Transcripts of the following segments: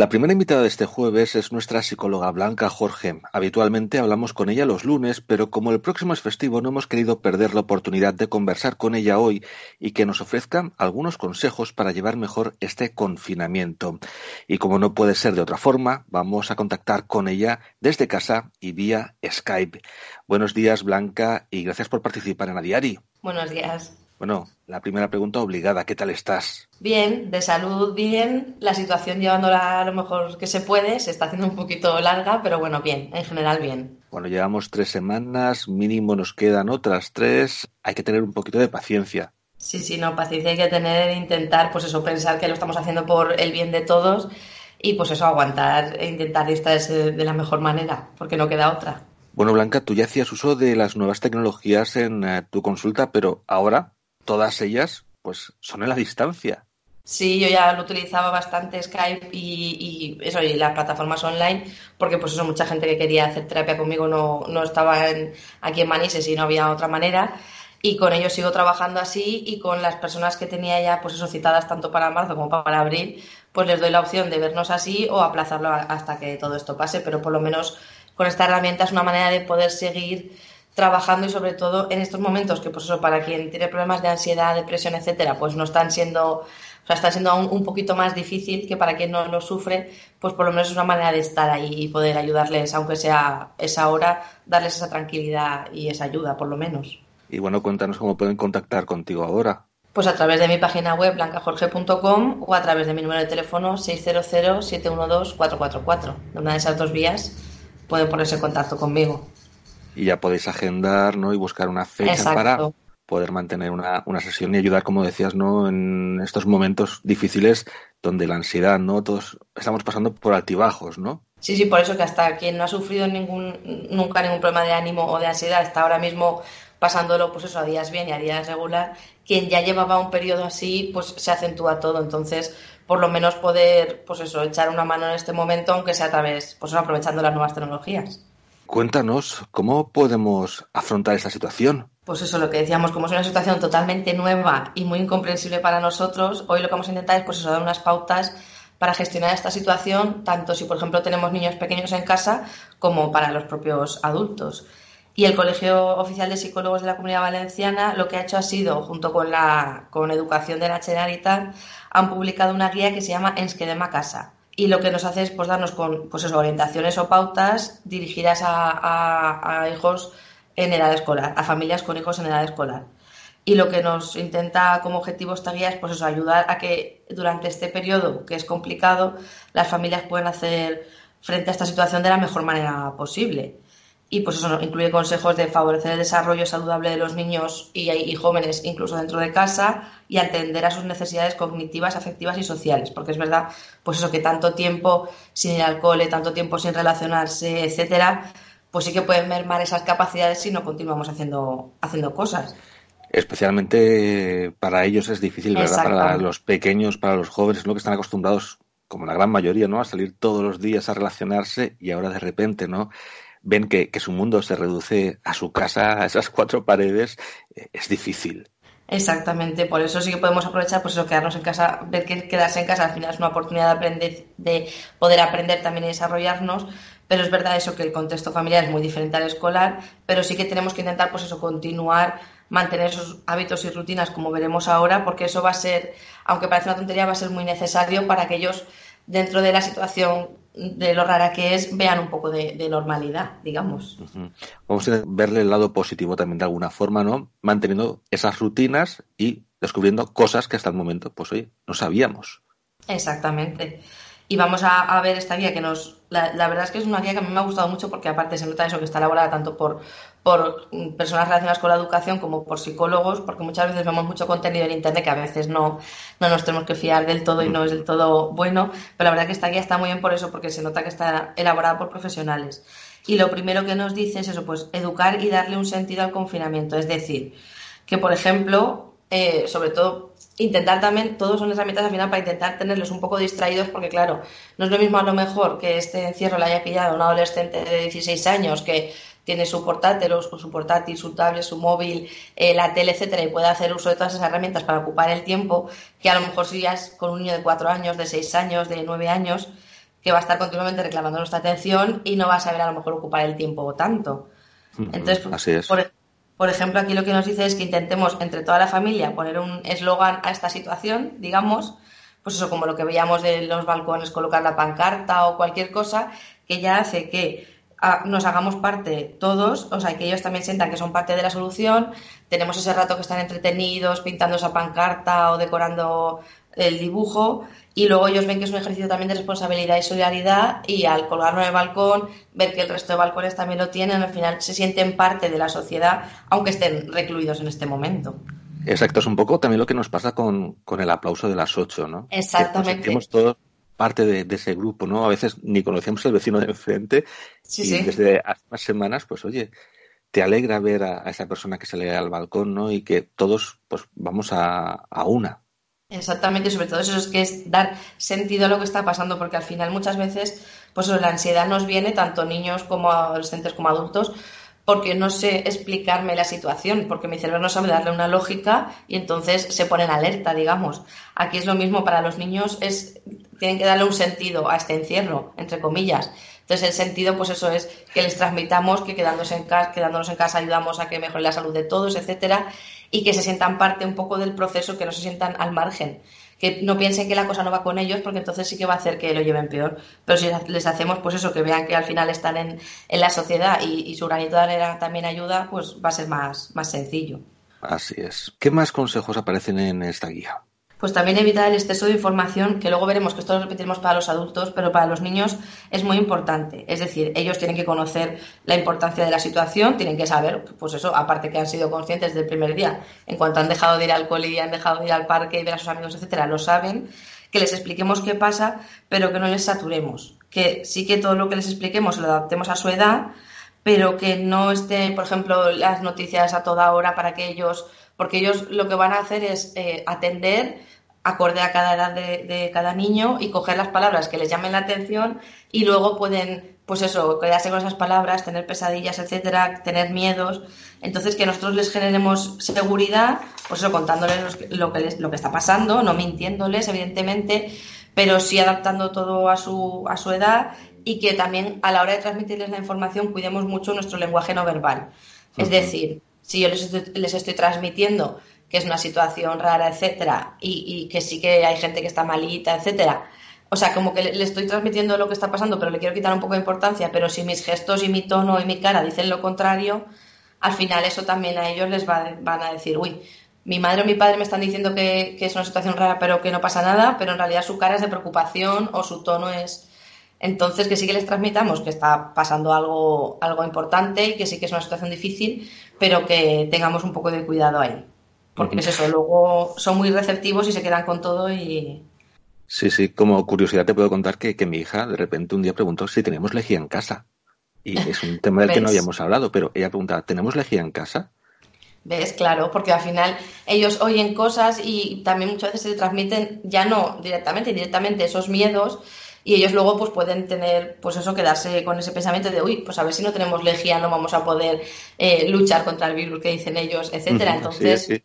La primera invitada de este jueves es nuestra psicóloga Blanca Jorge. Habitualmente hablamos con ella los lunes, pero como el próximo es festivo no hemos querido perder la oportunidad de conversar con ella hoy y que nos ofrezca algunos consejos para llevar mejor este confinamiento. Y como no puede ser de otra forma, vamos a contactar con ella desde casa y vía Skype. Buenos días Blanca y gracias por participar en Adiari. Buenos días. Bueno, la primera pregunta obligada, ¿qué tal estás? Bien, de salud bien, la situación llevándola a lo mejor que se puede, se está haciendo un poquito larga, pero bueno, bien, en general bien. Bueno, llevamos tres semanas, mínimo nos quedan otras tres, hay que tener un poquito de paciencia. Sí, sí, no, paciencia hay que tener, e intentar, pues eso, pensar que lo estamos haciendo por el bien de todos y pues eso, aguantar e intentar distraerse de la mejor manera, porque no queda otra. Bueno, Blanca, tú ya hacías uso de las nuevas tecnologías en eh, tu consulta, pero ahora todas ellas pues son en la distancia. Sí, yo ya lo utilizaba bastante Skype y, eso, y las plataformas online, porque pues eso, mucha gente que quería hacer terapia conmigo no, no estaba aquí en Manises y no había otra manera. Y con ellos sigo trabajando así y con las personas que tenía ya pues eso citadas tanto para marzo como para abril, pues les doy la opción de vernos así o aplazarlo hasta que todo esto pase, pero por lo menos con esta herramienta es una manera de poder seguir trabajando y sobre todo en estos momentos que pues eso para quien tiene problemas de ansiedad, depresión, etcétera, pues no están siendo, o sea, está siendo aún un poquito más difícil que para quien no lo sufre, pues por lo menos es una manera de estar ahí y poder ayudarles, aunque sea esa hora, darles esa tranquilidad y esa ayuda, por lo menos. Y bueno, cuéntanos cómo pueden contactar contigo ahora. Pues a través de mi página web blancajorge.com o a través de mi número de teléfono 600-712-444. De una de esas dos vías pueden ponerse en contacto conmigo y ya podéis agendar ¿no? y buscar una fecha para poder mantener una, una, sesión y ayudar, como decías, ¿no? en estos momentos difíciles donde la ansiedad, ¿no? Todos estamos pasando por altibajos, ¿no? Sí, sí, por eso que hasta quien no ha sufrido ningún, nunca ningún problema de ánimo o de ansiedad está ahora mismo pasándolo, pues eso, a días bien y a días regular. Quien ya llevaba un periodo así, pues se acentúa todo. Entonces, por lo menos poder, pues eso, echar una mano en este momento, aunque sea a través, pues aprovechando las nuevas tecnologías. Cuéntanos, ¿cómo podemos afrontar esta situación? Pues eso, lo que decíamos, como es una situación totalmente nueva y muy incomprensible para nosotros, hoy lo que vamos a intentar es pues dar unas pautas para gestionar esta situación, tanto si, por ejemplo, tenemos niños pequeños en casa como para los propios adultos. Y el Colegio Oficial de Psicólogos de la Comunidad Valenciana lo que ha hecho ha sido, junto con la con Educación de la Generalitat, han publicado una guía que se llama Ensquedema Casa y lo que nos hace es pues, darnos con pues orientaciones o pautas dirigidas a, hijos en edad escolar, a familias con hijos en edad escolar. Y lo que nos intenta como objetivo esta guía es pues ayudar a que durante este periodo, que es complicado, las familias puedan hacer frente a esta situación de la mejor manera posible y pues eso incluye consejos de favorecer el desarrollo saludable de los niños y, jóvenes incluso dentro de casa y atender a sus necesidades cognitivas, afectivas y sociales, porque es verdad, pues eso que tanto tiempo sin ir al cole, tanto tiempo sin relacionarse, etcétera, pues sí que pueden mermar esas capacidades si no continuamos haciendo, haciendo cosas. Especialmente para ellos es difícil, ¿verdad? Para los pequeños, para los jóvenes, ¿no? Que están acostumbrados, como la gran mayoría, ¿no? A salir todos los días a relacionarse y ahora de repente, ¿no? Ven que, su mundo se reduce a su casa, a esas cuatro paredes, eh, es difícil. Exactamente, por eso sí que podemos aprovechar, pues eso, quedarnos en casa, ver que quedarse en casa al final es una oportunidad de aprender, de poder aprender también y desarrollarnos, pero es verdad eso que el contexto familiar es muy diferente al escolar, pero sí que tenemos que intentar, pues eso, continuar, mantener esos hábitos y rutinas como veremos ahora, porque eso va a ser, aunque parece una tontería, va a ser muy necesario para que ellos, dentro de la situación de lo rara que es, vean un poco de, normalidad, digamos. Vamos a verle el lado positivo también de alguna forma, ¿no? Manteniendo esas rutinas y descubriendo cosas que hasta el momento, pues oye, no sabíamos. Exactamente y vamos a, ver esta guía que nos... La, verdad es que es una guía que a mí me ha gustado mucho porque aparte se nota eso que está elaborada tanto por, por personas relacionadas con la educación como por psicólogos, porque muchas veces vemos mucho contenido en Internet que a veces no, no nos tenemos que fiar del todo y no es del todo bueno, pero la verdad que esta guía está muy bien por eso, porque se nota que está elaborada por profesionales. Y lo primero que nos dice es eso, pues educar y darle un sentido al confinamiento, es decir, que por ejemplo, eh, sobre todo intentar también, todos son herramientas al final para intentar tenerlos un poco distraídos, porque claro, no es lo mismo a lo mejor que este encierro le haya pillado un adolescente de 16 años que tiene su portátil o su portátil, su tablet, su móvil, eh, la tele, etcétera, y puede hacer uso de todas esas herramientas para ocupar el tiempo, que a lo mejor si ya es con un niño de 4 años, de 6 años, de 9 años, que va a estar continuamente reclamando nuestra atención y no va a saber a lo mejor ocupar el tiempo tanto. Entonces, Así es. Por, por ejemplo, aquí lo que nos dice es que intentemos entre toda la familia poner un eslogan a esta situación, digamos, pues eso, como lo que veíamos de los balcones, colocar la pancarta o cualquier cosa, que ya hace que nos hagamos parte todos, o sea, que ellos también sientan que son parte de la solución. Tenemos ese rato que están entretenidos pintando esa pancarta o decorando el dibujo y luego ellos ven que es un ejercicio también de responsabilidad y solidaridad y al colgarlo en el balcón, ver que el resto de balcones también lo tienen, al final se sienten parte de la sociedad, aunque estén recluidos en este momento. Exacto, es un poco también lo que nos pasa con, con el aplauso de las ocho, ¿no? Exactamente. Que nos todos parte de, de, ese grupo, ¿no? A veces ni conocemos al vecino de enfrente sí, y sí. desde hace unas semanas, pues oye, te alegra ver a, a, esa persona que sale al balcón, ¿no? Y que todos, pues vamos a, a una. Exactamente, sobre todo eso es que es dar sentido a lo que está pasando, porque al final muchas veces, pues la ansiedad nos viene, tanto niños como adolescentes como adultos, porque no sé explicarme la situación, porque mi cerebro no sabe darle una lógica y entonces se pone en alerta, digamos. Aquí es lo mismo para los niños, es tienen que darle un sentido a este encierro, entre comillas. Entonces el sentido, pues eso es que les transmitamos que en casa, quedándonos en casa ayudamos a que mejore la salud de todos, etcétera, y que se sientan parte un poco del proceso, que no se sientan al margen que no piensen que la cosa no va con ellos, porque entonces sí que va a hacer que lo lleven peor. Pero si les hacemos, pues eso, que vean que al final están en, en la sociedad y, su granito de arena también ayuda, pues va a ser más, más sencillo. Así es. ¿Qué más consejos aparecen en esta guía? Pues también evitar el exceso de información, que luego veremos que esto lo repetiremos para los adultos, pero para los niños es muy importante. Es decir, ellos tienen que conocer la importancia de la situación, tienen que saber, pues eso, aparte que han sido conscientes del primer día, en cuanto han dejado de ir al cole y han dejado de ir al parque y ver a sus amigos, etcétera, lo saben, que les expliquemos qué pasa, pero que no les saturemos. Que sí que todo lo que les expliquemos lo adaptemos a su edad, pero que no esté, por ejemplo, las noticias a toda hora para que ellos, porque ellos lo que van a hacer es eh, atender acorde a cada edad de, de, cada niño y coger las palabras que les llamen la atención y luego pueden, pues eso, quedarse con esas palabras, tener pesadillas, etcétera, tener miedos. Entonces, que nosotros les generemos seguridad, pues eso, contándoles lo que, les, lo que está pasando, no mintiéndoles, evidentemente, pero sí adaptando todo a su, a su edad y que también a la hora de transmitirles la información cuidemos mucho nuestro lenguaje no verbal. Es decir, si yo les estoy, les estoy transmitiendo que es una situación rara, etcétera, y, y, que sí que hay gente que está malita, etcétera. O sea, como que le, estoy transmitiendo lo que está pasando, pero le quiero quitar un poco de importancia, pero si mis gestos y mi tono y mi cara dicen lo contrario, al final eso también a ellos les va, van a decir, uy, mi madre o mi padre me están diciendo que, que, es una situación rara, pero que no pasa nada, pero en realidad su cara es de preocupación o su tono es... Entonces, que sí que les transmitamos que está pasando algo, algo importante y que sí que es una situación difícil, pero que tengamos un poco de cuidado ahí. Porque es eso, luego son muy receptivos y se quedan con todo y... Sí, sí, como curiosidad te puedo contar que, que mi hija de repente un día preguntó si tenemos lejía en casa. Y es un tema del que no habíamos hablado, pero ella preguntaba, ¿tenemos lejía en casa? ¿Ves? Claro, porque al final ellos oyen cosas y también muchas veces se transmiten, ya no directamente, indirectamente esos miedos y ellos luego pues pueden tener, pues eso, quedarse con ese pensamiento de, uy, pues a ver si no tenemos lejía no vamos a poder eh, luchar contra el virus que dicen ellos, etcétera. Entonces... Sí, sí.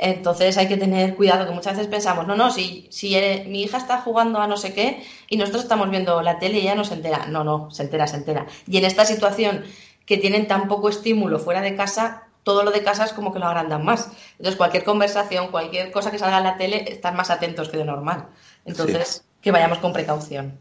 Entonces hay que tener cuidado, que muchas veces pensamos, no, no, si, si eh, mi hija está jugando a no sé qué y nosotros estamos viendo la tele y ella no se entera. No, no, se entera, se entera. Y en esta situación que tienen tan poco estímulo fuera de casa, todo lo de casa es como que lo agrandan más. Entonces cualquier conversación, cualquier cosa que salga en la tele, están más atentos que de normal. Entonces. Que vayamos con precaución.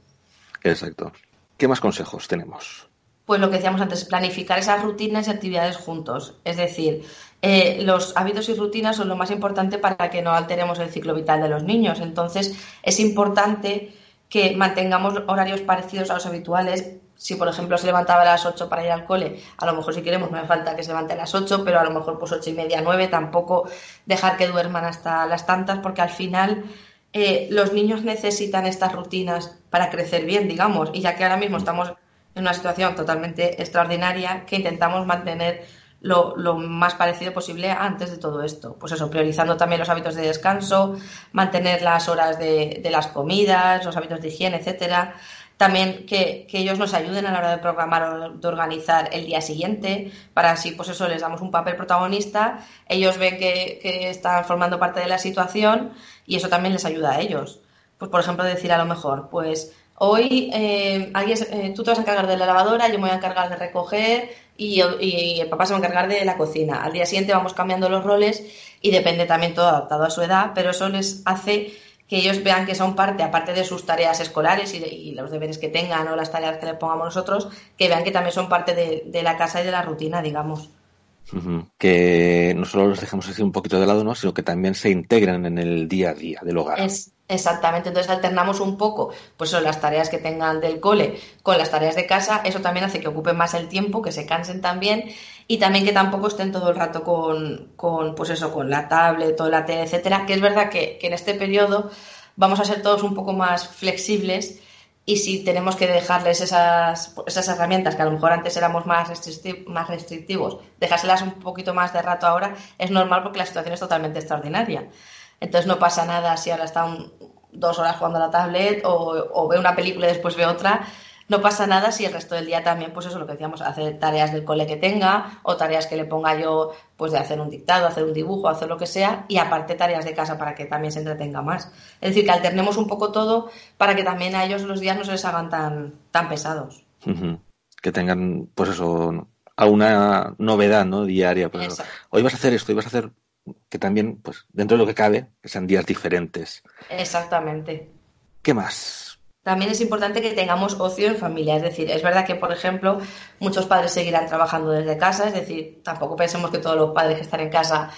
Exacto. ¿Qué más consejos tenemos? Pues lo que decíamos antes, planificar esas rutinas y actividades juntos. Es decir, eh, los hábitos y rutinas son lo más importante para que no alteremos el ciclo vital de los niños. Entonces, es importante que mantengamos horarios parecidos a los habituales. Si, por ejemplo, se levantaba a las 8 para ir al cole, a lo mejor si queremos no hace falta que se levante a las 8, pero a lo mejor pues 8 y media, 9, tampoco dejar que duerman hasta las tantas, porque al final eh, los niños necesitan estas rutinas para crecer bien, digamos, y ya que ahora mismo estamos en una situación totalmente extraordinaria que intentamos mantener lo, más parecido posible antes de todo esto. Pues eso, priorizando también los hábitos de descanso, mantener las horas de, de las comidas, los hábitos de higiene, etcétera. También que, que, ellos nos ayuden a la hora de programar o de organizar el día siguiente, para así, pues eso, les damos un papel protagonista, ellos ven que, que están formando parte de la situación y eso también les ayuda a ellos. Pues, por ejemplo, decir a lo mejor, pues hoy eh, eh, tú te vas a encargar de la lavadora, yo me voy a encargar de recoger y, el papá se va a encargar de la cocina. Al día siguiente vamos cambiando los roles y depende también todo adaptado a su edad, pero eso les hace que ellos vean que son parte, aparte de sus tareas escolares y, los deberes que tengan o las tareas que les pongamos nosotros, que vean que también son parte de la casa y de la rutina, digamos. Que no solo los dejemos así un poquito de lado, ¿no? sino que también se integran en el día a día del hogar. Es, exactamente, entonces alternamos un poco pues son las tareas que tengan del cole con las tareas de casa, eso también hace que ocupen más el tiempo, que se cansen también y también que tampoco estén todo el rato con, con pues eso, con la tablet o la tele, etcétera, que es verdad que, que en este periodo vamos a ser todos un poco más flexibles y si tenemos que dejarles esas, esas herramientas que a lo mejor antes éramos más, más restrictivos, dejárselas un poquito más de rato ahora, es normal porque la situación es totalmente extraordinaria. Entonces no pasa nada si ahora está dos horas jugando a la tablet o, o ve una película y después ve otra, no pasa nada si el resto del día también, pues eso, lo que decíamos, hace tareas del cole que tenga o tareas que le ponga yo, pues de hacer un dictado, hacer un dibujo, hacer lo que sea, y aparte tareas de casa para que también se entretenga más. Es decir, que alternemos un poco todo para que también a ellos los días no se les hagan tan, tan pesados. Que tengan, pues eso, alguna novedad, ¿no? Diaria. Pues, hoy vas a hacer esto, hoy vas a hacer que también, pues, dentro de lo que cabe, que sean días diferentes. Exactamente. ¿Qué más? También es importante que tengamos ocio en familia. Es decir, es verdad que, por ejemplo, muchos padres seguirán trabajando desde casa, es decir, tampoco pensemos que todos los padres que están en casa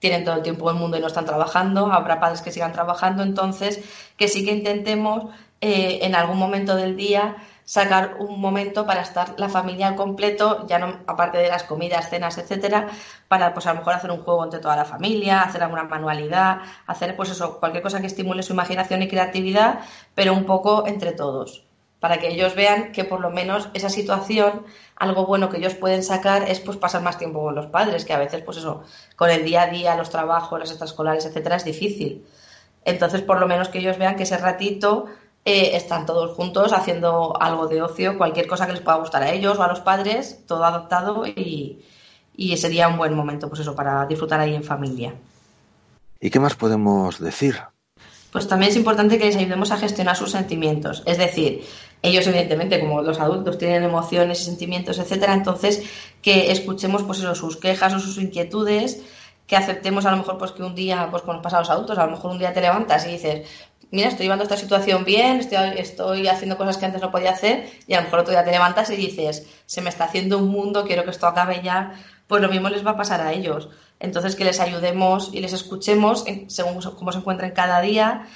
tienen todo el tiempo del mundo y no están trabajando, habrá padres que sigan trabajando, entonces que sí que intentemos eh, en algún momento del día sacar un momento para estar la familia al completo, ya no aparte de las comidas, cenas, etcétera, para pues a lo mejor hacer un juego entre toda la familia, hacer alguna manualidad, hacer pues eso, cualquier cosa que estimule su imaginación y creatividad, pero un poco entre todos, para que ellos vean que por lo menos esa situación, algo bueno que ellos pueden sacar es pues pasar más tiempo con los padres, que a veces pues eso, con el día a día, los trabajos, las extraescolares, etcétera, es difícil. Entonces, por lo menos que ellos vean que ese ratito eh, están todos juntos haciendo algo de ocio, cualquier cosa que les pueda gustar a ellos o a los padres, todo adaptado y, sería un buen momento, pues eso, para disfrutar ahí en familia. ¿Y qué más podemos decir? Pues también es importante que les ayudemos a gestionar sus sentimientos. Es decir, ellos evidentemente, como los adultos, tienen emociones y sentimientos, etcétera, entonces que escuchemos pues eso, sus quejas o sus inquietudes, que aceptemos a lo mejor pues que un día, pues como pasa a los adultos, a lo mejor un día te levantas y dices, mira, estoy llevando esta situación bien, estoy, haciendo cosas que antes no podía hacer y a lo mejor otro día te levantas y dices, se me está haciendo un mundo, quiero que esto acabe ya, pues lo mismo les va a pasar a ellos. Entonces, que les ayudemos y les escuchemos según cómo se encuentren cada día,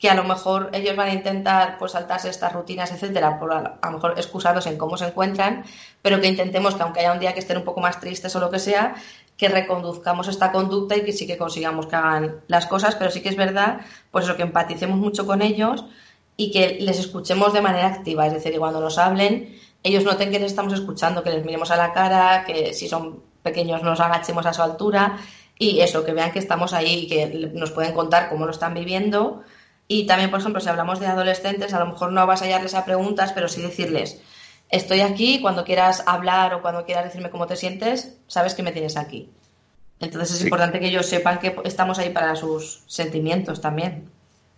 que a lo mejor ellos van a intentar pues saltarse estas rutinas, etcétera, por a, lo mejor excusados en cómo se encuentran, pero que intentemos que aunque haya un día que estén un poco más tristes o lo que sea, que reconduzcamos esta conducta y que sí que consigamos que hagan las cosas, pero sí que es verdad, pues eso, que empaticemos mucho con ellos y que les escuchemos de manera activa, es decir, cuando nos hablen, ellos noten que les estamos escuchando, que les miremos a la cara, que si son pequeños nos agachemos a su altura y eso, que vean que estamos ahí y que nos pueden contar cómo lo están viviendo. Y también, por ejemplo, si hablamos de adolescentes, a lo mejor no vas a hallarles a preguntas, pero sí decirles, estoy aquí, cuando quieras hablar o cuando quieras decirme cómo te sientes, sabes que me tienes aquí. Entonces es importante que ellos sepan que estamos ahí para sus sentimientos también.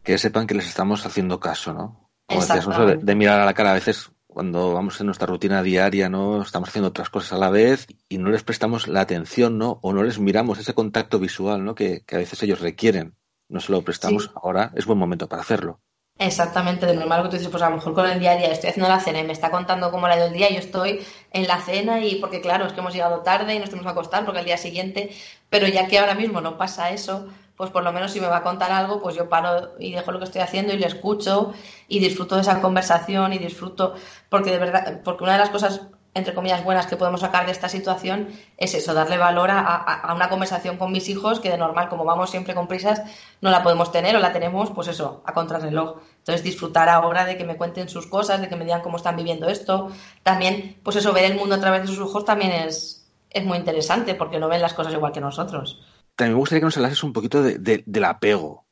Que sepan que les estamos haciendo caso, ¿no? Como decías, de, de, mirar a la cara a veces cuando vamos en nuestra rutina diaria, ¿no? Estamos haciendo otras cosas a la vez y no les prestamos la atención, ¿no? O no les miramos ese contacto visual, ¿no? Que, a veces ellos requieren. No se lo prestamos ahora, es buen momento para hacerlo. Exactamente, de normal que tú dices, pues a lo mejor con el día a día estoy haciendo la cena y me está contando cómo la ha ido el día, y yo estoy en la cena y porque claro, es que hemos llegado tarde y nos tenemos que acostar porque el día siguiente, pero ya que ahora mismo no pasa eso, pues por lo menos si me va a contar algo, pues yo paro y dejo lo que estoy haciendo y le escucho y disfruto de esa conversación y disfruto, porque de verdad, porque una de las cosas entre comillas, buenas que podemos sacar de esta situación es eso, darle valor a, una conversación con mis hijos que de normal, como vamos siempre con prisas, no la podemos tener o la tenemos, pues eso, a contrarreloj. Entonces, disfrutar ahora de que me cuenten sus cosas, de que me digan cómo están viviendo esto. También, pues eso, ver el mundo a través de sus ojos también es, es muy interesante porque no ven las cosas igual que nosotros. También me gustaría que nos hablases un poquito del apego.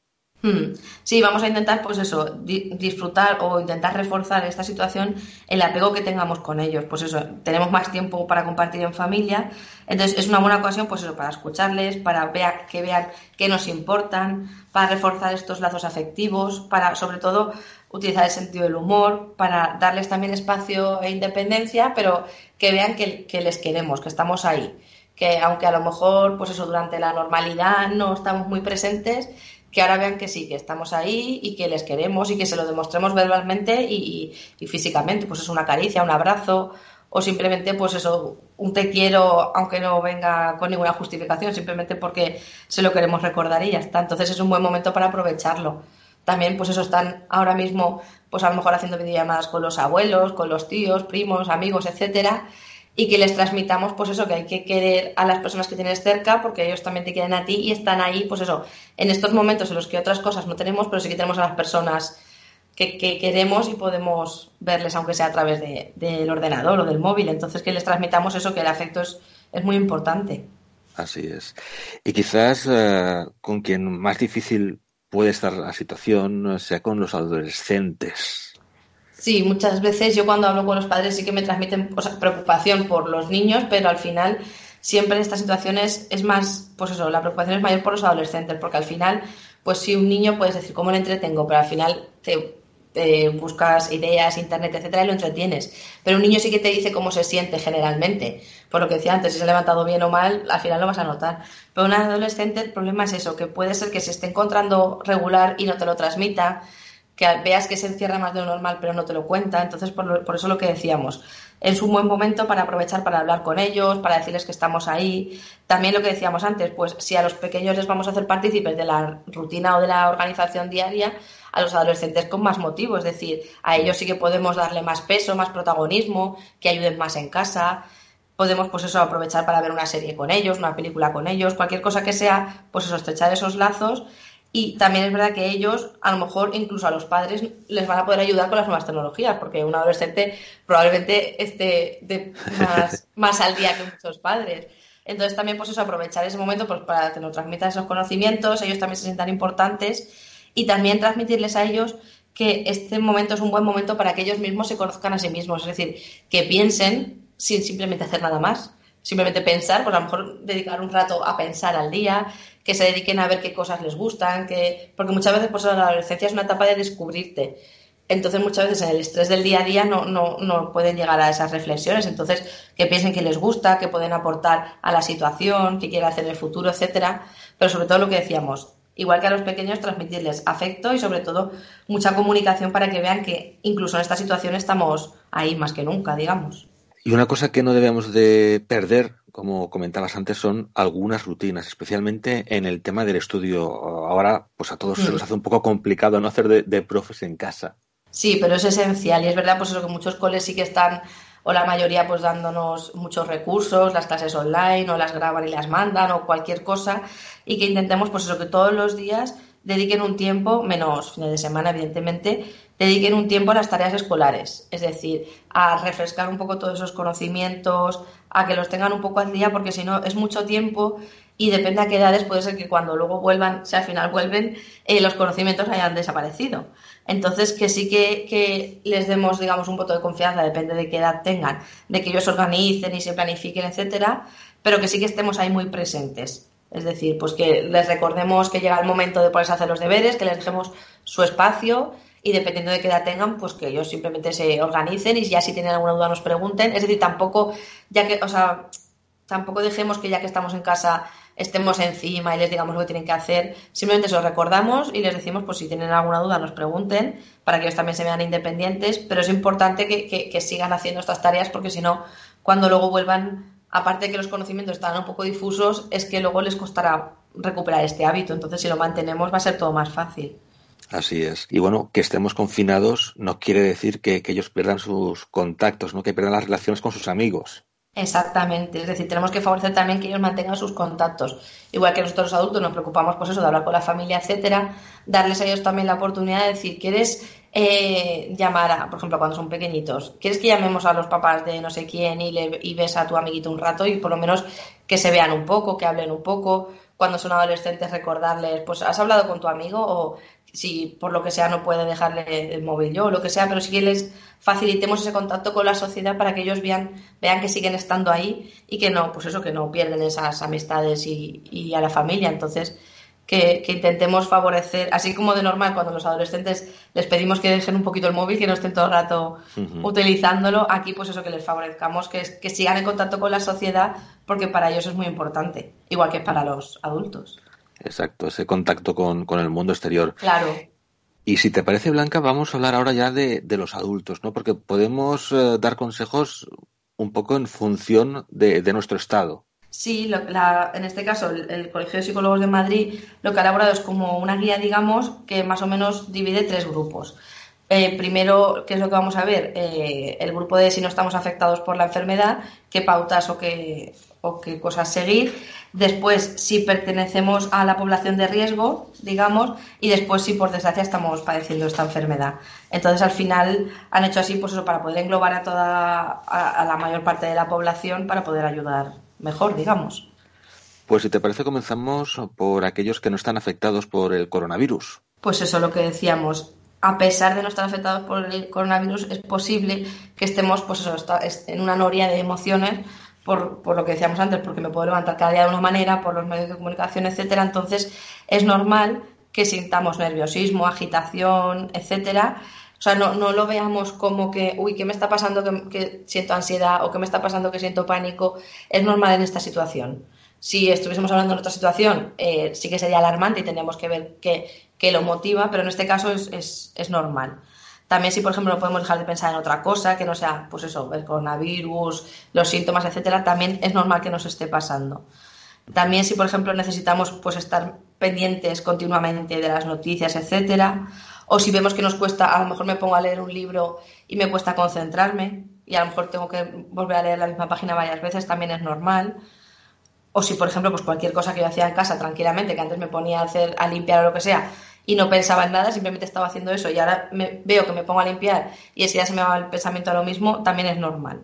Sí, vamos a intentar, pues eso, disfrutar o intentar reforzar esta situación, el apego que tengamos con ellos. Pues eso, tenemos más tiempo para compartir en familia, entonces es una buena ocasión, pues eso, para escucharles, para que vean qué nos importan, para reforzar estos lazos afectivos, para, sobre todo, utilizar el sentido del humor, para darles también espacio e independencia, pero que vean que, que les queremos, que estamos ahí. Que aunque a lo mejor, pues eso, durante la normalidad no estamos muy presentes, que ahora vean que sí, que estamos ahí y que les queremos y que se lo demostremos verbalmente y, físicamente, pues es una caricia, un abrazo o simplemente pues eso, un te quiero aunque no venga con ninguna justificación, simplemente porque se lo queremos recordar y ya está. Entonces es un buen momento para aprovecharlo. También pues eso están ahora mismo pues a lo mejor haciendo videollamadas con los abuelos, con los tíos, primos, amigos, etcétera y que les transmitamos, pues eso, que hay que querer a las personas que tienes cerca porque ellos también te quieren a ti y están ahí, pues eso, en estos momentos en los que otras cosas no tenemos, pero sí que tenemos a las personas que, queremos y podemos verles, aunque sea a través del ordenador o del móvil. Entonces, que les transmitamos eso, que el afecto es, es muy importante. Así es. Y quizás eh, con quien más difícil puede estar la situación sea con los adolescentes Sí, muchas veces yo cuando hablo con los padres sí que me transmiten preocupación por los niños, pero al final siempre en estas situaciones es más, pues eso, la preocupación es mayor por los adolescentes, porque al final, pues si un niño puedes decir cómo le entretengo, pero al final te, buscas ideas, internet, etcétera, y lo entretienes. Pero un niño sí que te dice cómo se siente generalmente. Por lo que decía antes, si se ha levantado bien o mal, al final lo vas a notar. Pero un adolescente, el problema es eso, que puede ser que se esté encontrando regular y no te lo transmita, que veas que se encierra más de lo normal pero no te lo cuenta. Entonces, por, por, eso lo que decíamos, es un buen momento para aprovechar para hablar con ellos, para decirles que estamos ahí. También lo que decíamos antes, pues si a los pequeños les vamos a hacer partícipes de la rutina o de la organización diaria, a los adolescentes con más motivo, es decir, a ellos sí que podemos darle más peso, más protagonismo, que ayuden más en casa. Podemos, pues eso, aprovechar para ver una serie con ellos, una película con ellos, cualquier cosa que sea, pues eso, estrechar esos lazos y también es verdad que ellos, a lo mejor incluso a los padres, les van a poder ayudar con las nuevas tecnologías, porque un adolescente probablemente esté más, más al día que muchos padres. Entonces también pues eso, aprovechar ese momento pues, para que nos transmitan esos conocimientos, ellos también se sientan importantes y también transmitirles a ellos que este momento es un buen momento para que ellos mismos se conozcan a sí mismos, es decir, que piensen sin simplemente hacer nada más simplemente pensar, pues a lo mejor dedicar un rato a pensar al día, que se dediquen a ver qué cosas les gustan, que porque muchas veces pues la adolescencia es una etapa de descubrirte. Entonces muchas veces en el estrés del día a día no, no, no pueden llegar a esas reflexiones. Entonces que piensen que les gusta, que pueden aportar a la situación, que quieren hacer en el futuro, etcétera. Pero sobre todo lo que decíamos, igual que a los pequeños, transmitirles afecto y sobre todo mucha comunicación para que vean que incluso en esta situación estamos ahí más que nunca, digamos. Y una cosa que no debemos de perder, como comentabas antes, son algunas rutinas, especialmente en el tema del estudio. Ahora, pues a todos se nos mm. hace un poco complicado no hacer de, profes en casa. Sí, pero es esencial y es verdad, pues eso que muchos coles sí que están o la mayoría pues dándonos muchos recursos, las clases online o las graban y las mandan o cualquier cosa y que intentemos pues eso que todos los días dediquen un tiempo, menos fines de semana evidentemente, dediquen un tiempo a las tareas escolares, es decir, a refrescar un poco todos esos conocimientos, a que los tengan un poco al día, porque si no es mucho tiempo y depende a qué edades puede ser que cuando luego vuelvan, si al final vuelven, eh, los conocimientos hayan desaparecido. Entonces, que sí que, que, les demos, digamos, un voto de confianza, depende de qué edad tengan, de que ellos organicen y se planifiquen, etcétera, pero que sí que estemos ahí muy presentes. Es decir, pues que les recordemos que llega el momento de ponerse a hacer los deberes, que les dejemos su espacio y dependiendo de qué edad tengan, pues que ellos simplemente se organicen y ya si tienen alguna duda nos pregunten. Es decir, tampoco, ya que, o sea, tampoco dejemos que ya que estamos en casa estemos encima y les digamos lo que tienen que hacer. Simplemente se lo recordamos y les decimos, pues si tienen alguna duda nos pregunten para que ellos también se vean independientes, pero es importante que, que sigan haciendo estas tareas porque si no, cuando luego vuelvan, aparte de que los conocimientos están un poco difusos, es que luego les costará recuperar este hábito. Entonces, si lo mantenemos va a ser todo más fácil. Así es. Y bueno, que estemos confinados no quiere decir que, ellos pierdan sus contactos, ¿no? que pierdan las relaciones con sus amigos. Exactamente, es decir, tenemos que favorecer también que ellos mantengan sus contactos. Igual que nosotros los adultos nos preocupamos pues eso, de hablar con la familia, etcétera, darles a ellos también la oportunidad de decir, ¿quieres eh, llamar a, por ejemplo, cuando son pequeñitos, ¿quieres que llamemos a los papás de no sé quién y, le, y ves a tu amiguito un rato y por lo menos que se vean un poco, que hablen un poco? Cuando son adolescentes, recordarles, pues has hablado con tu amigo o si por lo que sea no puede dejarle el móvil yo o lo que sea, pero sí que les facilitemos ese contacto con la sociedad para que ellos vean, vean que siguen estando ahí y que no, pues eso, que no pierden esas amistades y, y a la familia. Entonces, que, intentemos favorecer, así como de normal cuando los adolescentes les pedimos que dejen un poquito el móvil, que no estén todo el rato utilizándolo, aquí pues eso que les favorezcamos, que, que sigan en contacto con la sociedad, porque para ellos es muy importante, igual que para los adultos. Exacto, ese contacto con, el mundo exterior. Claro. Y si te parece, Blanca, vamos a hablar ahora ya de, los adultos, ¿no? Porque podemos eh, dar consejos un poco en función de, de nuestro estado. Sí, en este caso el, Colegio de Psicólogos de Madrid lo que ha elaborado es como una guía, digamos, que más o menos divide tres grupos. Eh, primero, ¿qué es lo que vamos a ver? Eh, el grupo de si no estamos afectados por la enfermedad, qué pautas o qué, o qué cosas seguir. Después, si pertenecemos a la población de riesgo, digamos, y después si por desgracia estamos padeciendo esta enfermedad. Entonces, al final han hecho así, pues eso, para poder englobar a toda, a la mayor parte de la población, para poder ayudar mejor, digamos. Pues si te parece, comenzamos por aquellos que no están afectados por el coronavirus. Pues eso, lo que decíamos. A pesar de no estar afectados por el coronavirus, es posible que estemos pues eso, en una noria de emociones por, por, lo que decíamos antes, porque me puedo levantar cada día de una manera, por los medios de comunicación, etcétera. Entonces, es normal que sintamos nerviosismo, agitación, etcétera, o sea, no, no lo veamos como que, uy, ¿qué me está pasando que, siento ansiedad o qué me está pasando que siento pánico? Es normal en esta situación. Si estuviésemos hablando de otra situación, eh, sí que sería alarmante y tendríamos que ver qué, lo motiva, pero en este caso es, es, es normal. También si, por ejemplo, no podemos dejar de pensar en otra cosa, que no sea, pues eso, el coronavirus, los síntomas, etcétera, también es normal que nos esté pasando. También si, por ejemplo, necesitamos pues estar pendientes continuamente de las noticias, etcétera, o si vemos que nos cuesta, a lo mejor me pongo a leer un libro y me cuesta concentrarme y a lo mejor tengo que volver a leer la misma página varias veces, también es normal. O si, por ejemplo, pues cualquier cosa que yo hacía en casa tranquilamente, que antes me ponía a hacer, a limpiar o lo que sea, y no pensaba en nada, simplemente estaba haciendo eso y ahora me, veo que me pongo a limpiar y ese día se me va el pensamiento a lo mismo, también es normal.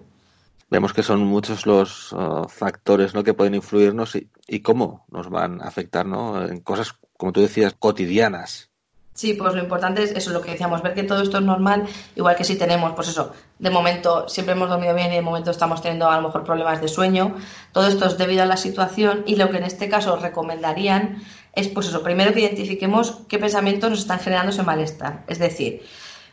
Vemos que son muchos los uh, factores ¿no? que pueden influirnos y, y, cómo nos van a afectar ¿no? en cosas, como tú decías, cotidianas. Sí, pues lo importante es eso, lo que decíamos, ver que todo esto es normal, igual que si tenemos, pues eso, de momento siempre hemos dormido bien y de momento estamos teniendo a lo mejor problemas de sueño, todo esto es debido a la situación y lo que en este caso recomendarían es, pues eso, primero que identifiquemos qué pensamientos nos están generando ese malestar, es decir,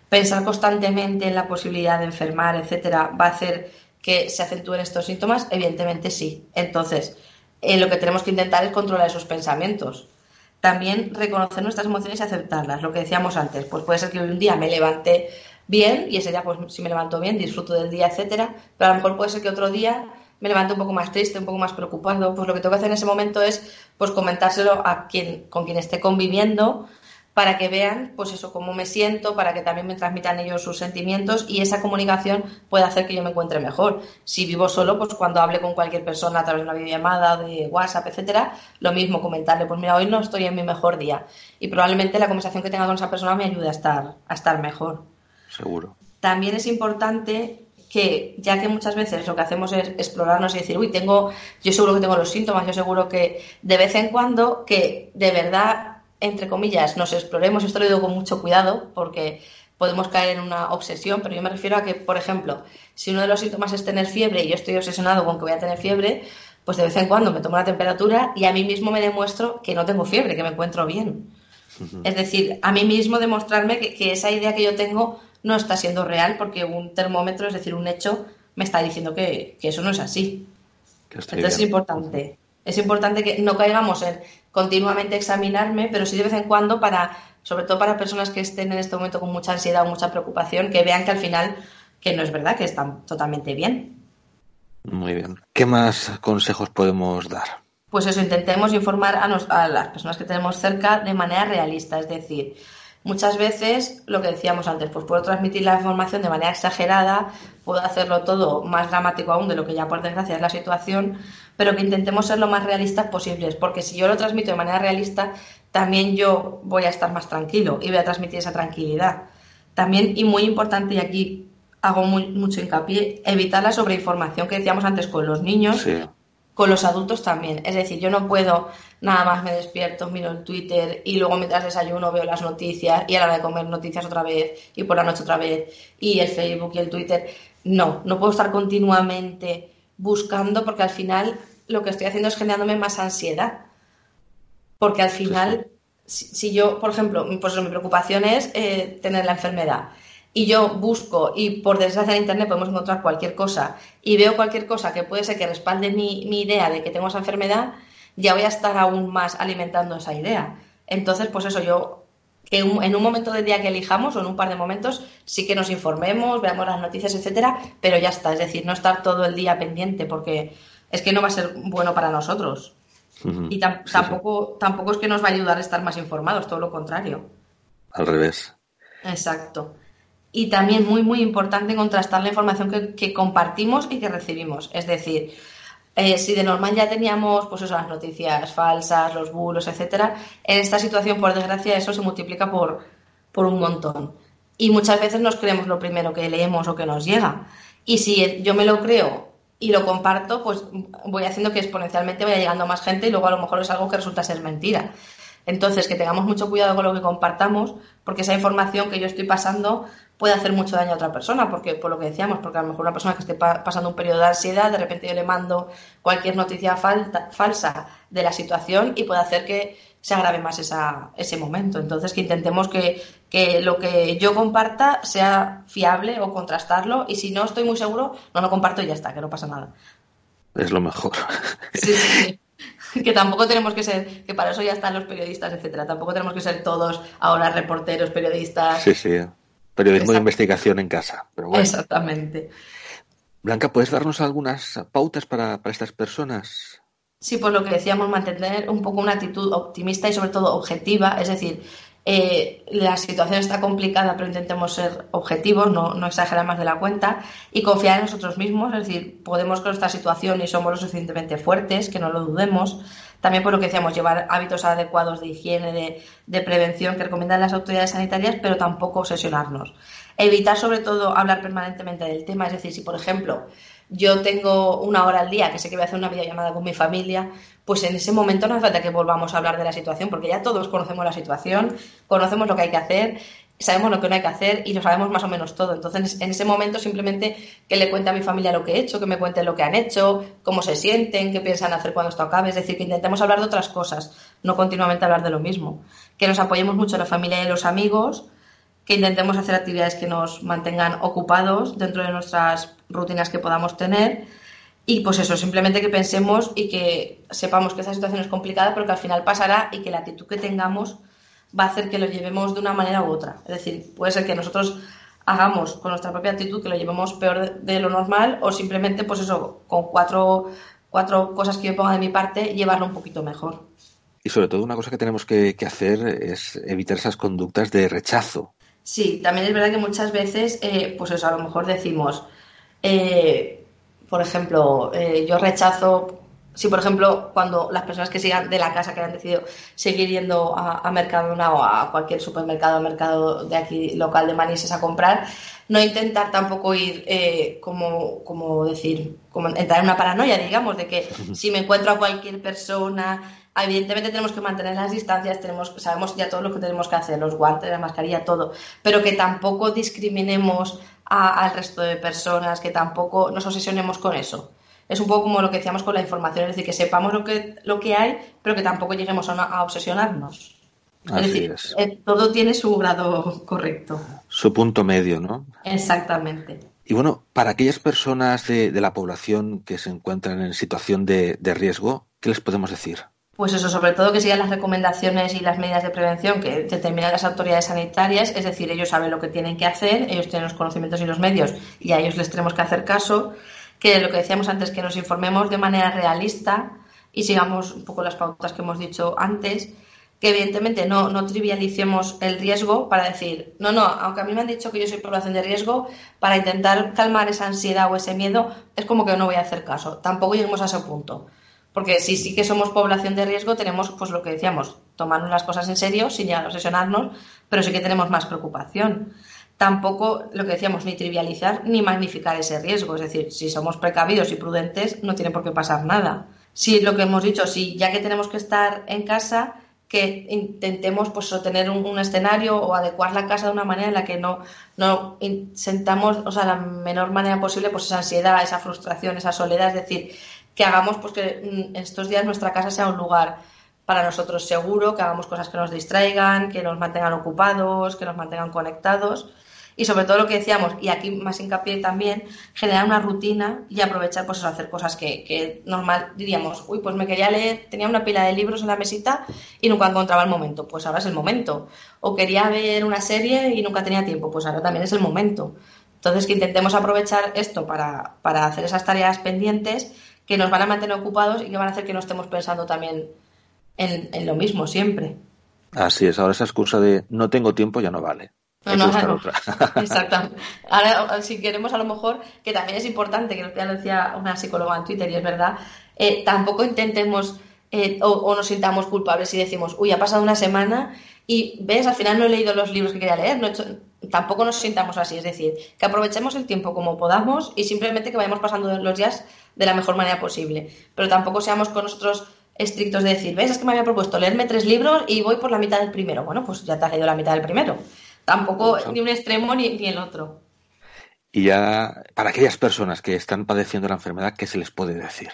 pensar constantemente en la posibilidad de enfermar, etcétera, va a hacer que se acentúen estos síntomas, evidentemente sí. Entonces, eh, lo que tenemos que intentar es controlar esos pensamientos también reconocer nuestras emociones y aceptarlas. Lo que decíamos antes, pues puede ser que un día me levante bien y ese día, pues si me levanto bien, disfruto del día, etcétera, pero a lo mejor puede ser que otro día me levante un poco más triste, un poco más preocupado. Pues lo que tengo que hacer en ese momento es pues comentárselo a quien, con quien esté conviviendo, para que vean, pues eso, cómo me siento, para que también me transmitan ellos sus sentimientos y esa comunicación puede hacer que yo me encuentre mejor. Si vivo solo, pues cuando hable con cualquier persona a través de una videollamada, de WhatsApp, etcétera, lo mismo, comentarle, pues mira, hoy no estoy en mi mejor día. Y probablemente la conversación que tenga con esa persona me ayude a estar, a estar mejor. Seguro. También es importante que, ya que muchas veces lo que hacemos es explorarnos y decir, uy, tengo, yo seguro que tengo los síntomas, yo seguro que de vez en cuando, que de verdad entre comillas, nos exploremos, esto lo digo con mucho cuidado porque podemos caer en una obsesión, pero yo me refiero a que, por ejemplo, si uno de los síntomas es tener fiebre y yo estoy obsesionado con que voy a tener fiebre, pues de vez en cuando me tomo la temperatura y a mí mismo me demuestro que no tengo fiebre, que me encuentro bien. Es decir, a mí mismo demostrarme que, esa idea que yo tengo no está siendo real porque un termómetro, es decir, un hecho, me está diciendo que, eso no es así. Entonces es importante. Es importante que no caigamos en continuamente examinarme, pero sí de vez en cuando para, sobre todo para personas que estén en este momento con mucha ansiedad o mucha preocupación, que vean que al final que no es verdad, que están totalmente bien. Muy bien. ¿Qué más consejos podemos dar? Pues eso, intentemos informar a, a las personas que tenemos cerca de manera realista, es decir, Muchas veces, lo que decíamos antes, pues puedo transmitir la información de manera exagerada, puedo hacerlo todo más dramático aún de lo que ya por desgracia es la situación, pero que intentemos ser lo más realistas posibles, porque si yo lo transmito de manera realista, también yo voy a estar más tranquilo y voy a transmitir esa tranquilidad. También, y muy importante, y aquí hago mucho hincapié, evitar la sobreinformación que decíamos antes con los niños con los adultos también. Es decir, yo no puedo nada más me despierto, miro el Twitter y luego mientras desayuno veo las noticias y a la hora de comer noticias otra vez y por la noche otra vez y el Facebook y el Twitter. No, no puedo estar continuamente buscando porque al final lo que estoy haciendo es generándome más ansiedad. Porque al final, si, yo, por ejemplo, pues mi preocupación es eh, tener la enfermedad y yo busco y por desgracia en internet podemos encontrar cualquier cosa y veo cualquier cosa que puede ser que respalde mi, mi, idea de que tengo esa enfermedad, ya voy a estar aún más alimentando esa idea. Entonces, pues eso, yo que en un momento del día que elijamos o en un par de momentos sí que nos informemos, veamos las noticias, etcétera, pero ya está, es decir, no estar todo el día pendiente porque es que no va a ser bueno para nosotros. Y tampoco, tampoco es que nos va a ayudar a estar más informados, todo lo contrario. Al revés. Exacto. Y también muy, muy importante contrastar la información que, compartimos y que recibimos. Es decir, eh, si de normal ya teníamos pues eso, las noticias falsas, los bulos, etcétera, en esta situación, por desgracia, eso se multiplica por, por un montón. Y muchas veces nos creemos lo primero que leemos o que nos llega. Y si yo me lo creo y lo comparto, pues voy haciendo que exponencialmente vaya llegando más gente y luego a lo mejor es algo que resulta ser mentira. Entonces, que tengamos mucho cuidado con lo que compartamos, porque esa información que yo estoy pasando puede hacer mucho daño a otra persona, porque por lo que decíamos, porque a lo mejor una persona que esté pasando un periodo de ansiedad, de repente yo le mando cualquier noticia falsa de la situación y puede hacer que se agrave más esa, ese momento. Entonces, que intentemos que, que, lo que yo comparta sea fiable o contrastarlo y si no estoy muy seguro, no lo comparto y ya está, que no pasa nada. Es lo mejor. Sí, sí, Que tampoco tenemos que ser, que para eso ya están los periodistas, etcétera. Tampoco tenemos que ser todos ahora reporteros, periodistas. Sí, sí. Periodismo de investigación en casa. Exactamente. Blanca, ¿puedes darnos algunas pautas para, para estas personas? Sí, pues lo que decíamos, mantener un poco una actitud optimista y sobre todo objetiva, es decir, eh, la situación está complicada, pero intentemos ser objetivos, no, no, exagerar más de la cuenta y confiar en nosotros mismos, es decir, podemos con esta situación y somos lo suficientemente fuertes, que no lo dudemos. También por lo que decíamos, llevar hábitos adecuados de higiene, de, de prevención que recomiendan las autoridades sanitarias, pero tampoco obsesionarnos. Evitar sobre todo hablar permanentemente del tema, es decir, si por ejemplo yo tengo una hora al día que sé que voy a hacer una videollamada con mi familia, pues en ese momento no hace falta que volvamos a hablar de la situación, porque ya todos conocemos la situación, conocemos lo que hay que hacer, sabemos lo que no hay que hacer y lo sabemos más o menos todo. Entonces, en ese momento simplemente que le cuente a mi familia lo que he hecho, que me cuenten lo que han hecho, cómo se sienten, qué piensan hacer cuando esto acabe. Es decir, que intentemos hablar de otras cosas, no continuamente hablar de lo mismo. Que nos apoyemos mucho la familia y los amigos, que intentemos hacer actividades que nos mantengan ocupados dentro de nuestras rutinas que podamos tener. Y pues eso, simplemente que pensemos y que sepamos que esta situación es complicada, pero que al final pasará y que la actitud que tengamos va a hacer que lo llevemos de una manera u otra. Es decir, puede ser que nosotros hagamos con nuestra propia actitud que lo llevemos peor de, lo normal o simplemente, pues eso, con cuatro, cuatro cosas que yo ponga de mi parte, llevarlo un poquito mejor. Y sobre todo una cosa que tenemos que, que hacer es evitar esas conductas de rechazo. Sí, también es verdad que muchas veces, eh, pues eso, a lo mejor decimos, eh, por ejemplo, eh, yo rechazo, si por ejemplo, cuando las personas que sigan de la casa que han decidido seguir yendo a, Mercadona o a cualquier supermercado, mercado de aquí local de Manises a comprar, no intentar tampoco ir, como, como decir, como entrar en una paranoia, digamos, de que si me encuentro a cualquier persona Evidentemente tenemos que mantener las distancias, tenemos, sabemos ya todo lo que tenemos que hacer, los guantes, la mascarilla, todo, pero que tampoco discriminemos al resto de personas, que tampoco nos obsesionemos con eso. Es un poco como lo que decíamos con la información, es decir, que sepamos lo que, lo que hay, pero que tampoco lleguemos a, obsesionarnos. es decir, eh, todo tiene su grado correcto. Su punto medio, ¿no? Exactamente. Y bueno, para aquellas personas de, la población que se encuentran en situación de riesgo, ¿qué les podemos decir? Pues eso, sobre todo que sigan las recomendaciones y las medidas de prevención que determinan las autoridades sanitarias, es decir, ellos saben lo que tienen que hacer, ellos tienen los conocimientos y los medios y a ellos les tenemos que hacer caso, que lo que decíamos antes, que nos informemos de manera realista y sigamos un poco las pautas que hemos dicho antes, que evidentemente no, no trivialicemos el riesgo para decir, no, no, aunque a mí me han dicho que yo soy población de riesgo, para intentar calmar esa ansiedad o ese miedo, es como que no voy a hacer caso. Tampoco lleguemos a ese punto. Porque si sí que somos población de riesgo, tenemos, pues lo que decíamos, tomarnos las cosas en serio, sin llegar obsesionarnos, pero sí que tenemos más preocupación. Tampoco, lo que decíamos, ni trivializar ni magnificar ese riesgo. Es decir, si somos precavidos y prudentes, no tiene por qué pasar nada. Si lo que hemos dicho, si ya que tenemos que estar en casa, que intentemos pues tener un, escenario o adecuar la casa de una manera en la que no, no sentamos, o sea, la menor manera posible pues esa ansiedad, esa frustración, esa soledad, es decir, que hagamos pues que mm, estos días nuestra casa sea un lugar para nosotros seguro, que hagamos cosas que nos distraigan, que nos mantengan ocupados, que nos mantengan conectados y sobre todo lo que decíamos, y aquí más hincapié también, generar una rutina y aprovechar pues hacer cosas que, que, normal diríamos, uy, pues me quería leer, tenía una pila de libros en la mesita y nunca encontraba el momento, pues ahora es el momento. O quería ver una serie y nunca tenía tiempo, pues ahora también es el momento. Entonces que intentemos aprovechar esto para, para hacer esas tareas pendientes que nos van a mantener ocupados y que van a hacer que no estemos pensando también en, en lo mismo siempre. Así es, ahora esa excusa de no tengo tiempo ya no vale. No, no, Exactamente. Ahora, si queremos, a lo mejor, que también es importante, que ya lo decía una psicóloga en Twitter, y es verdad, eh, tampoco intentemos eh, o, nos sintamos culpables si decimos, uy, ha pasado una semana y ves, al final no he leído los libros que quería leer, no tampoco nos sintamos así, es decir, que aprovechemos el tiempo como podamos y simplemente que vayamos pasando los días de la mejor manera posible, pero tampoco seamos con nosotros estrictos de decir, ves, es que me había propuesto leerme tres libros y voy por la mitad del primero. Bueno, pues ya te has leído la mitad del primero. Tampoco ni un extremo ni, ni el otro. Y ya, para aquellas personas que están padeciendo la enfermedad, ¿qué se les puede decir?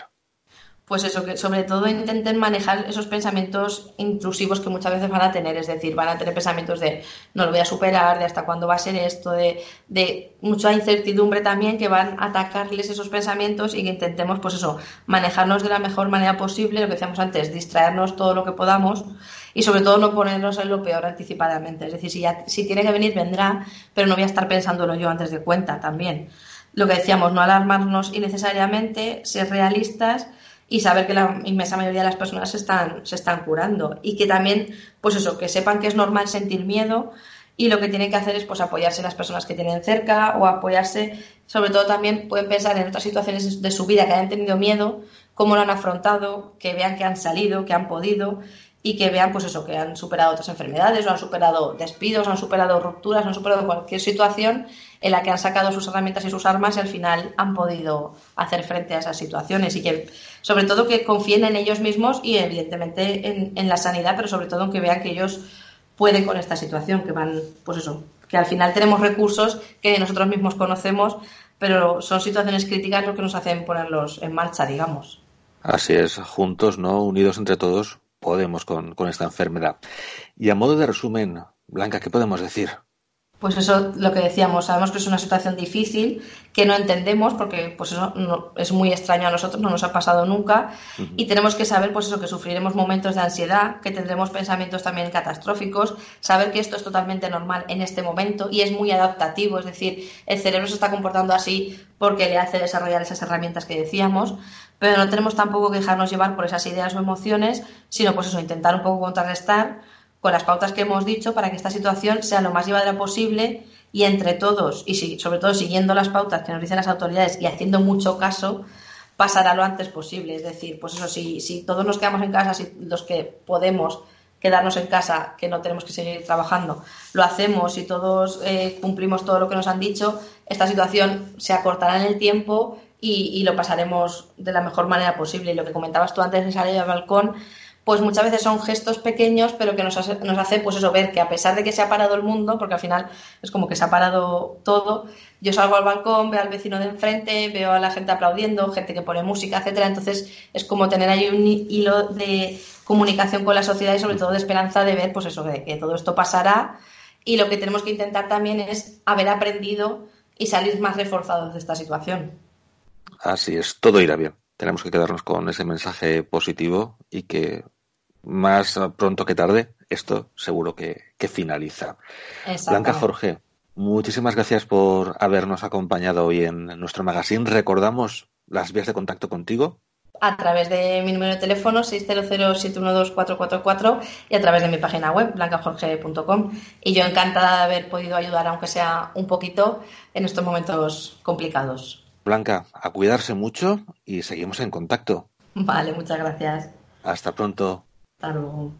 Pues eso, que sobre todo intenten manejar esos pensamientos intrusivos que muchas veces van a tener, es decir, van a tener pensamientos de no lo voy a superar, de hasta cuándo va a ser esto, de, mucha incertidumbre también que van a atacarles esos pensamientos y que intentemos, pues eso, manejarnos de la mejor manera posible, lo que decíamos antes, distraernos todo lo que podamos y sobre todo no ponernos en lo peor anticipadamente, es decir, si, ya, si tiene que venir, vendrá, pero no voy a estar pensándolo yo antes de cuenta también. Lo que decíamos, no alarmarnos innecesariamente, ser realistas y saber que la inmensa mayoría de las personas se están, se están curando. Y que también, pues eso, que sepan que es normal sentir miedo y lo que tienen que hacer es pues apoyarse en las personas que tienen cerca o apoyarse, sobre todo también pueden pensar en otras situaciones de su vida que hayan tenido miedo, cómo lo han afrontado, que vean que han salido, que han podido y que vean pues eso, que han superado otras enfermedades o han superado despidos, han superado rupturas, han superado cualquier situación en la que han sacado sus herramientas y sus armas y al final han podido hacer frente a esas situaciones y que sobre todo que confíen en ellos mismos y evidentemente en, la sanidad, pero sobre todo en que vean que ellos pueden con esta situación, que van, pues eso, que al final tenemos recursos que nosotros mismos conocemos, pero son situaciones críticas lo que nos hacen ponerlos en marcha, digamos. Así es, juntos, ¿no? Unidos entre todos, podemos con, con esta enfermedad. Y a modo de resumen, Blanca, ¿qué podemos decir? Pues eso, lo que decíamos, sabemos que es una situación difícil, que no entendemos, porque pues eso no, es muy extraño a nosotros, no nos ha pasado nunca, y tenemos que saber, pues eso, que sufriremos momentos de ansiedad, que tendremos pensamientos también catastróficos, saber que esto es totalmente normal en este momento y es muy adaptativo, es decir, el cerebro se está comportando así porque le hace desarrollar esas herramientas que decíamos, pero no tenemos tampoco que dejarnos llevar por esas ideas o emociones, sino pues eso, intentar un poco contrarrestar con las pautas que hemos dicho para que esta situación sea lo más llevadera posible y entre todos, y sobre todo siguiendo las pautas que nos dicen las autoridades y haciendo mucho caso, pasará lo antes posible. Es decir, pues eso, si, si todos nos quedamos en casa, si los que podemos quedarnos en casa, que no tenemos que seguir trabajando, lo hacemos y todos eh, cumplimos todo lo que nos han dicho, esta situación se acortará en el tiempo y, y, lo pasaremos de la mejor manera posible. Y lo que comentabas tú antes de salir al balcón, pues muchas veces son gestos pequeños, pero que nos hace, pues eso, ver que a pesar de que se ha parado el mundo, porque al final es como que se ha parado todo, yo salgo al balcón, veo al vecino de enfrente, veo a la gente aplaudiendo, gente que pone música, etcétera, entonces es como tener ahí un hilo de comunicación con la sociedad y sobre todo de esperanza de ver, pues eso, de que todo esto pasará y lo que tenemos que intentar también es haber aprendido y salir más reforzados de esta situación. Así es, todo irá bien. Tenemos que quedarnos con ese mensaje positivo y que más pronto que tarde, esto seguro que, que finaliza. Blanca Jorge, muchísimas gracias por habernos acompañado hoy en nuestro magazine. Recordamos las vías de contacto contigo. A través de mi número de teléfono 600-712-444 y a través de mi página web blancajorge.com. Y yo encantada de haber podido ayudar, aunque sea un poquito, en estos momentos complicados. Blanca, a cuidarse mucho y seguimos en contacto. Vale, muchas gracias. Hasta pronto. あの、